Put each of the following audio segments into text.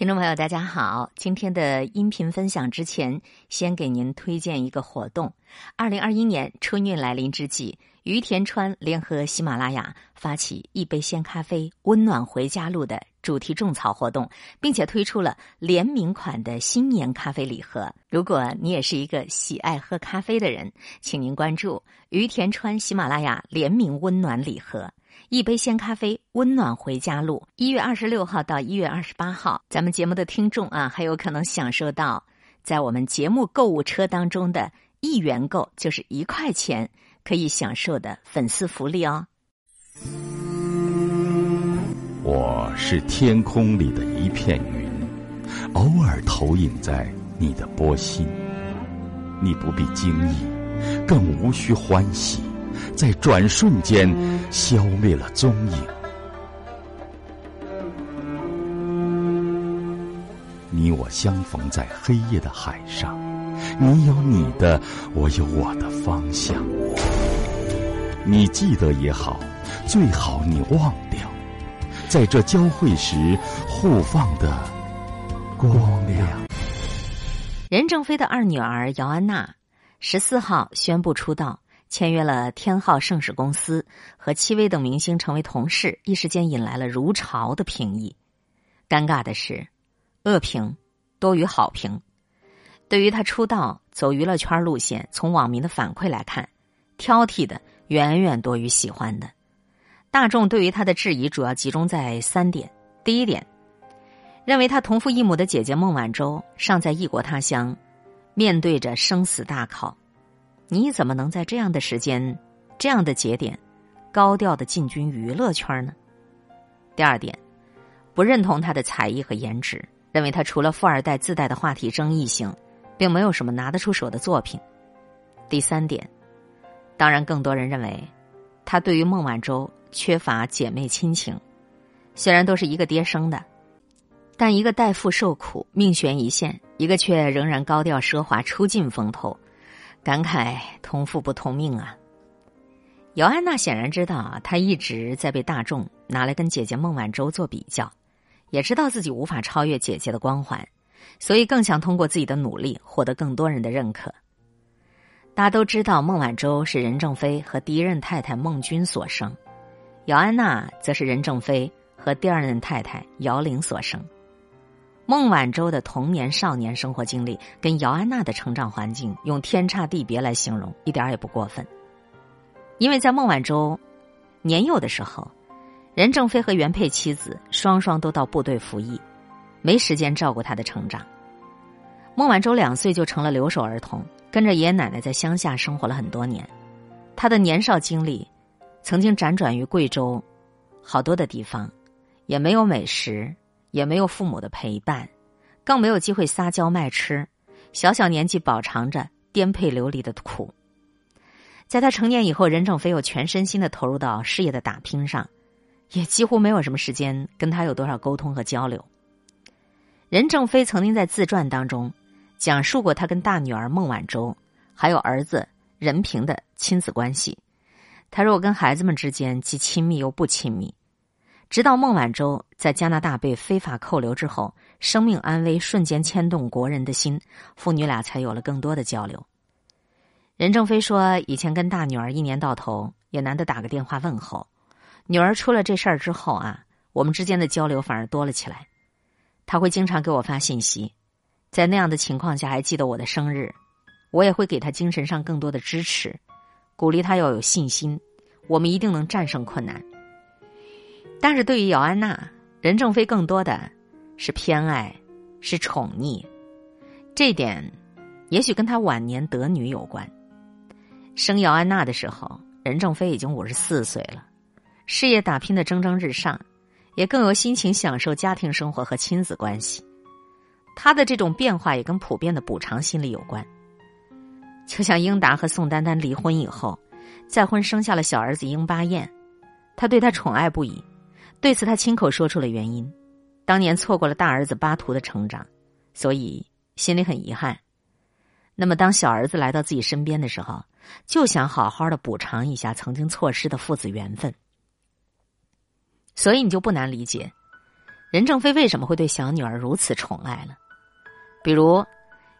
听众朋友，大家好！今天的音频分享之前，先给您推荐一个活动。二零二一年春运来临之际，于田川联合喜马拉雅发起“一杯鲜咖啡，温暖回家路”的主题种草活动，并且推出了联名款的新年咖啡礼盒。如果你也是一个喜爱喝咖啡的人，请您关注于田川喜马拉雅联名温暖礼盒。一杯鲜咖啡，温暖回家路。一月二十六号到一月二十八号，咱们节目的听众啊，还有可能享受到在我们节目购物车当中的一元购，就是一块钱可以享受的粉丝福利哦。我是天空里的一片云，偶尔投影在你的波心，你不必惊异，更无需欢喜。在转瞬间消灭了踪影。你我相逢在黑夜的海上，你有你的，我有我的方向。你记得也好，最好你忘掉，在这交汇时互放的光亮。任正非的二女儿姚安娜十四号宣布出道。签约了天浩盛世公司，和戚薇等明星成为同事，一时间引来了如潮的评议。尴尬的是，恶评多于好评。对于他出道走娱乐圈路线，从网民的反馈来看，挑剔的远远多于喜欢的。大众对于他的质疑主要集中在三点：第一点，认为他同父异母的姐姐孟晚舟尚在异国他乡，面对着生死大考。你怎么能在这样的时间、这样的节点，高调的进军娱乐圈呢？第二点，不认同他的才艺和颜值，认为他除了富二代自带的话题争议性，并没有什么拿得出手的作品。第三点，当然更多人认为，他对于孟晚舟缺乏姐妹亲情。虽然都是一个爹生的，但一个代父受苦命悬一线，一个却仍然高调奢华出尽风头。感慨同父不同命啊！姚安娜显然知道啊，她一直在被大众拿来跟姐姐孟晚舟做比较，也知道自己无法超越姐姐的光环，所以更想通过自己的努力获得更多人的认可。大家都知道，孟晚舟是任正非和第一任太太孟君所生，姚安娜则是任正非和第二任太太姚玲所生。孟晚舟的童年、少年生活经历跟姚安娜的成长环境用天差地别来形容，一点也不过分。因为在孟晚舟年幼的时候，任正非和原配妻子双双都到部队服役，没时间照顾他的成长。孟晚舟两岁就成了留守儿童，跟着爷爷奶奶在乡下生活了很多年。他的年少经历曾经辗转于贵州好多的地方，也没有美食。也没有父母的陪伴，更没有机会撒娇卖吃，小小年纪饱尝着颠沛流离的苦。在他成年以后，任正非又全身心的投入到事业的打拼上，也几乎没有什么时间跟他有多少沟通和交流。任正非曾经在自传当中讲述过他跟大女儿孟晚舟还有儿子任平的亲子关系。他说：“我跟孩子们之间既亲密又不亲密。”直到孟晚舟在加拿大被非法扣留之后，生命安危瞬间牵动国人的心，父女俩才有了更多的交流。任正非说：“以前跟大女儿一年到头也难得打个电话问候，女儿出了这事儿之后啊，我们之间的交流反而多了起来。他会经常给我发信息，在那样的情况下还记得我的生日，我也会给他精神上更多的支持，鼓励他要有信心，我们一定能战胜困难。”但是对于姚安娜，任正非更多的是偏爱，是宠溺，这点也许跟他晚年得女有关。生姚安娜的时候，任正非已经五十四岁了，事业打拼的蒸蒸日上，也更有心情享受家庭生活和亲子关系。他的这种变化也跟普遍的补偿心理有关。就像英达和宋丹丹离婚以后，再婚生下了小儿子英巴彦，他对他宠爱不已。对此，他亲口说出了原因：当年错过了大儿子巴图的成长，所以心里很遗憾。那么，当小儿子来到自己身边的时候，就想好好的补偿一下曾经错失的父子缘分。所以，你就不难理解，任正非为什么会对小女儿如此宠爱了？比如，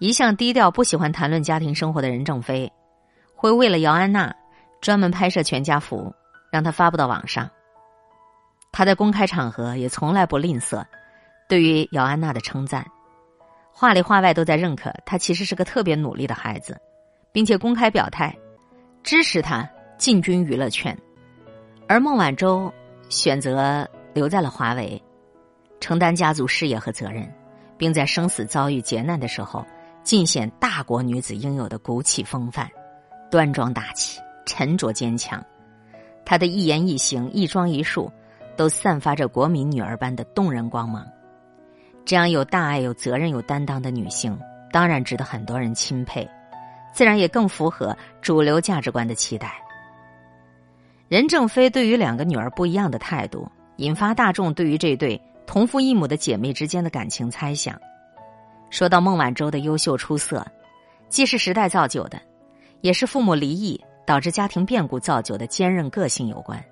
一向低调、不喜欢谈论家庭生活的任正非，会为了姚安娜专门拍摄全家福，让她发布到网上。他在公开场合也从来不吝啬对于姚安娜的称赞，话里话外都在认可她其实是个特别努力的孩子，并且公开表态支持她进军娱乐圈。而孟晚舟选择留在了华为，承担家族事业和责任，并在生死遭遇劫难的时候，尽显大国女子应有的骨气风范，端庄大气，沉着坚强。她的一言一行、一装一述。都散发着国民女儿般的动人光芒，这样有大爱、有责任、有担当的女性，当然值得很多人钦佩，自然也更符合主流价值观的期待。任正非对于两个女儿不一样的态度，引发大众对于这对同父异母的姐妹之间的感情猜想。说到孟晚舟的优秀出色，既是时代造就的，也是父母离异导致家庭变故造就的坚韧个性有关，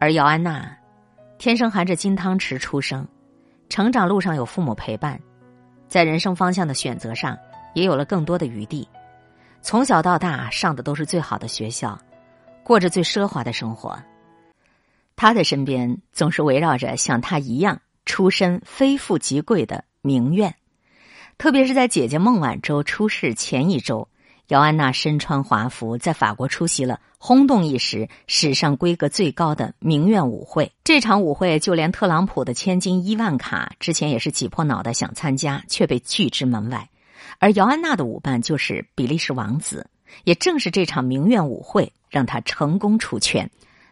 而姚安娜。天生含着金汤匙出生，成长路上有父母陪伴，在人生方向的选择上也有了更多的余地。从小到大上的都是最好的学校，过着最奢华的生活。他的身边总是围绕着像他一样出身非富即贵的名媛，特别是在姐姐孟晚舟出事前一周。姚安娜身穿华服，在法国出席了轰动一时、史上规格最高的名媛舞会。这场舞会，就连特朗普的千金伊万卡之前也是挤破脑袋想参加，却被拒之门外。而姚安娜的舞伴就是比利时王子。也正是这场名媛舞会，让他成功出圈。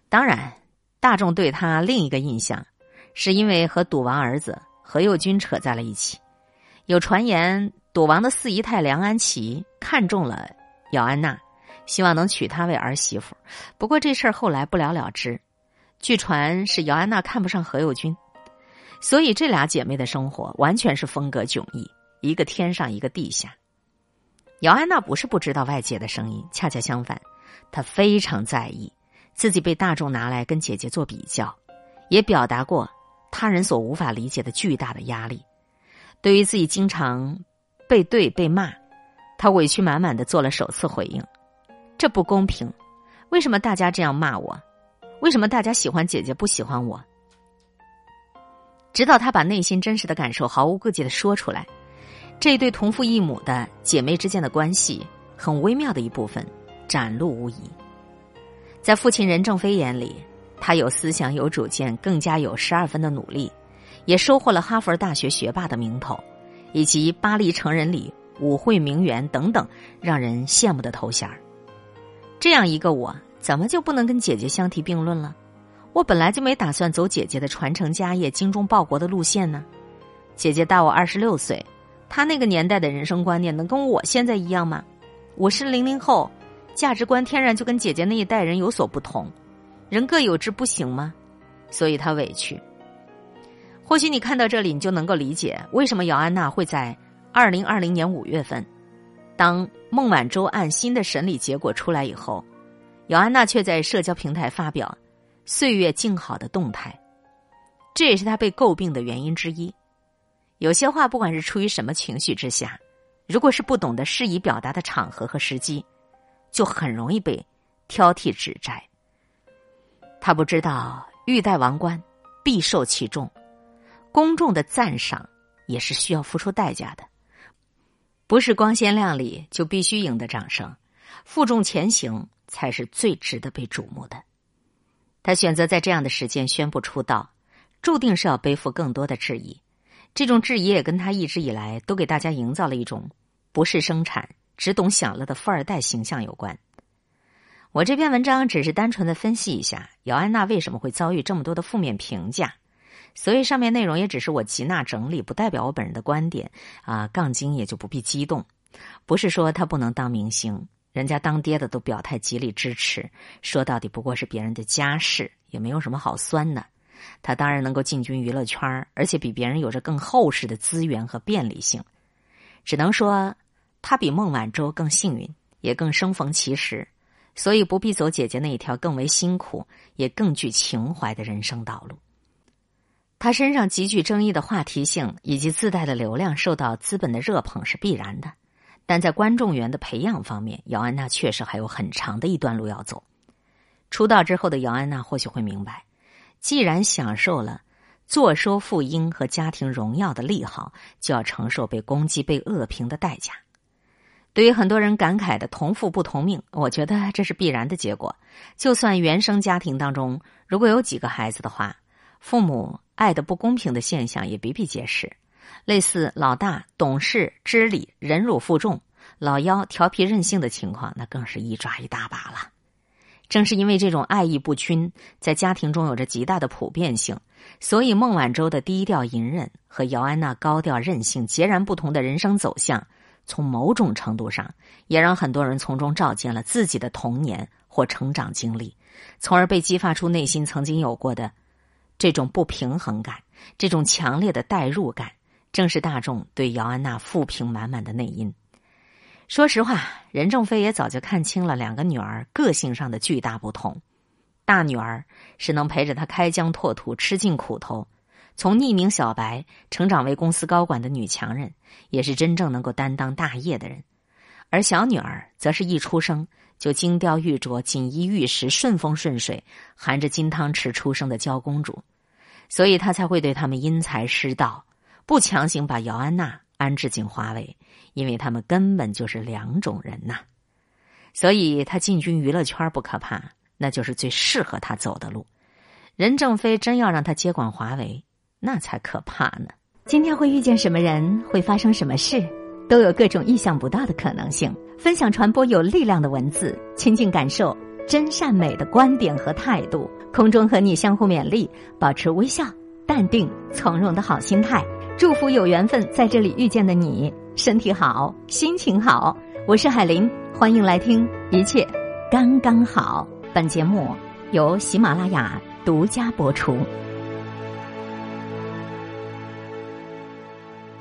当然，大众对他另一个印象，是因为和赌王儿子何猷君扯在了一起。有传言。赌王的四姨太梁安琪看中了姚安娜，希望能娶她为儿媳妇。不过这事儿后来不了了之。据传是姚安娜看不上何猷君，所以这俩姐妹的生活完全是风格迥异，一个天上一个地下。姚安娜不是不知道外界的声音，恰恰相反，她非常在意自己被大众拿来跟姐姐做比较，也表达过他人所无法理解的巨大的压力。对于自己经常。被对被骂，他委屈满满的做了首次回应：“这不公平，为什么大家这样骂我？为什么大家喜欢姐姐不喜欢我？”直到他把内心真实的感受毫无顾忌的说出来，这对同父异母的姐妹之间的关系很微妙的一部分展露无遗。在父亲任正非眼里，他有思想有主见，更加有十二分的努力，也收获了哈佛大学学霸的名头。以及巴黎成人礼、舞会名媛等等让人羡慕的头衔这样一个我，怎么就不能跟姐姐相提并论了？我本来就没打算走姐姐的传承家业、精忠报国的路线呢。姐姐大我二十六岁，她那个年代的人生观念能跟我现在一样吗？我是零零后，价值观天然就跟姐姐那一代人有所不同。人各有志，不行吗？所以她委屈。或许你看到这里，你就能够理解为什么姚安娜会在二零二零年五月份，当孟晚舟案新的审理结果出来以后，姚安娜却在社交平台发表“岁月静好”的动态，这也是她被诟病的原因之一。有些话，不管是出于什么情绪之下，如果是不懂得适宜表达的场合和时机，就很容易被挑剔指摘。他不知道欲戴王冠，必受其重。公众的赞赏也是需要付出代价的，不是光鲜亮丽就必须赢得掌声，负重前行才是最值得被瞩目的。他选择在这样的时间宣布出道，注定是要背负更多的质疑。这种质疑也跟他一直以来都给大家营造了一种不是生产、只懂享乐的富二代形象有关。我这篇文章只是单纯的分析一下姚安娜为什么会遭遇这么多的负面评价。所以上面内容也只是我吉娜整理，不代表我本人的观点啊。杠精也就不必激动，不是说他不能当明星，人家当爹的都表态极力支持。说到底不过是别人的家事，也没有什么好酸的。他当然能够进军娱乐圈，而且比别人有着更厚实的资源和便利性。只能说他比孟晚舟更幸运，也更生逢其时，所以不必走姐姐那一条更为辛苦也更具情怀的人生道路。他身上极具争议的话题性以及自带的流量受到资本的热捧是必然的，但在观众缘的培养方面，姚安娜确实还有很长的一段路要走。出道之后的姚安娜或许会明白，既然享受了坐收富婴和家庭荣耀的利好，就要承受被攻击、被恶评的代价。对于很多人感慨的同父不同命，我觉得这是必然的结果。就算原生家庭当中如果有几个孩子的话，父母。爱的不公平的现象也比比皆是，类似老大懂事知理忍辱负重，老幺调皮任性的情况，那更是一抓一大把了。正是因为这种爱意不均，在家庭中有着极大的普遍性，所以孟晚舟的低调隐忍和姚安娜高调任性截然不同的人生走向，从某种程度上也让很多人从中照见了自己的童年或成长经历，从而被激发出内心曾经有过的。这种不平衡感，这种强烈的代入感，正是大众对姚安娜负评满满的内因。说实话，任正非也早就看清了两个女儿个性上的巨大不同。大女儿是能陪着他开疆拓土、吃尽苦头，从匿名小白成长为公司高管的女强人，也是真正能够担当大业的人；而小女儿则是一出生。就金雕玉琢、锦衣玉食、顺风顺水，含着金汤匙出生的娇公主，所以他才会对他们因材施道，不强行把姚安娜安置进华为，因为他们根本就是两种人呐。所以他进军娱乐圈不可怕，那就是最适合他走的路。任正非真要让他接管华为，那才可怕呢。今天会遇见什么人，会发生什么事，都有各种意想不到的可能性。分享传播有力量的文字，亲近感受真善美的观点和态度。空中和你相互勉励，保持微笑、淡定、从容的好心态。祝福有缘分在这里遇见的你，身体好，心情好。我是海林，欢迎来听，一切刚刚好。本节目由喜马拉雅独家播出。